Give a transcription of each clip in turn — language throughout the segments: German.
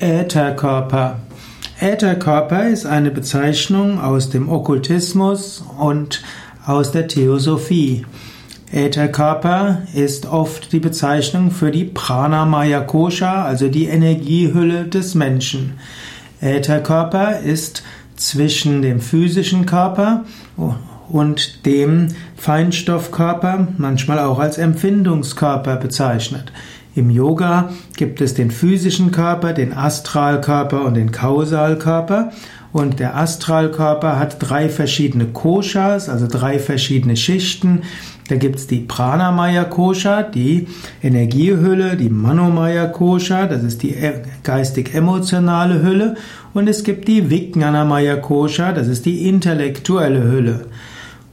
Ätherkörper. Ätherkörper ist eine Bezeichnung aus dem Okkultismus und aus der Theosophie. Ätherkörper ist oft die Bezeichnung für die Pranamaya Kosha, also die Energiehülle des Menschen. Ätherkörper ist zwischen dem physischen Körper und dem Feinstoffkörper, manchmal auch als Empfindungskörper bezeichnet. Im Yoga gibt es den physischen Körper, den Astralkörper und den Kausalkörper. Und der Astralkörper hat drei verschiedene Koshas, also drei verschiedene Schichten. Da gibt es die Pranamaya Kosha, die Energiehülle, die Manomaya Kosha, das ist die e-, geistig-emotionale Hülle. Und es gibt die Vijnanamaya Kosha, das ist die intellektuelle Hülle.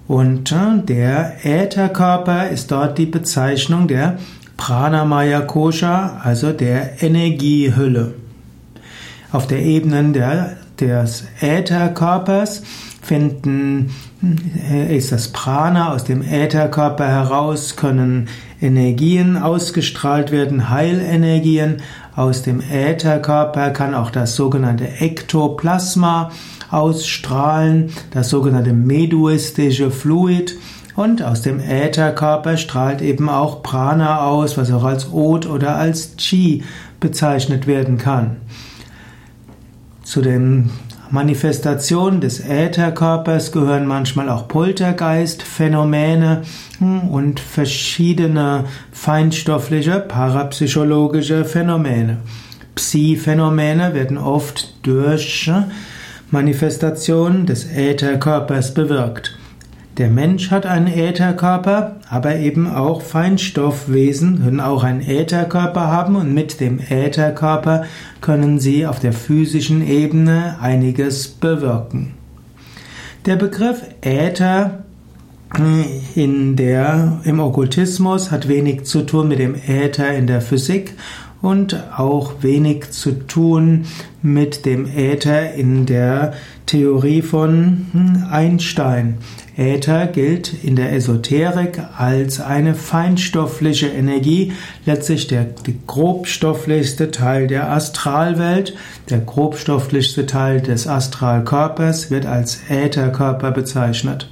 Und äh, der Ätherkörper ist dort die Bezeichnung der Pranamaya Kosha, also der Energiehülle. Auf der Ebene der, des Ätherkörpers finden, äh, ist das Prana aus dem Ätherkörper heraus, können Energien ausgestrahlt werden, Heilenergien. Aus dem Ätherkörper kann auch das sogenannte Ektoplasma ausstrahlen, das sogenannte meduistische Fluid. Und aus dem Ätherkörper strahlt eben auch Prana aus, was auch als Od oder als Chi bezeichnet werden kann. Zu den Manifestationen des Ätherkörpers gehören manchmal auch Poltergeistphänomene hm, und verschiedene feinstoffliche, parapsychologische Phänomene. Psi-Phänomene werden oft durch Manifestationen des Ätherkörpers bewirkt. Der Mensch hat einen Ätherkörper, aber eben auch Feinstoffwesen können auch einen Ätherkörper haben und mit dem Ätherkörper können sie auf der physischen Ebene einiges bewirken. Der Begriff Äther in der, im Okkultismus hat wenig zu tun mit dem Äther in der Physik und auch wenig zu tun mit dem Äther in der Theorie von hm, Einstein. Äther gilt in der Esoterik als eine feinstoffliche Energie, letztlich der grobstofflichste Teil der Astralwelt. Der grobstofflichste Teil des Astralkörpers wird als Ätherkörper bezeichnet.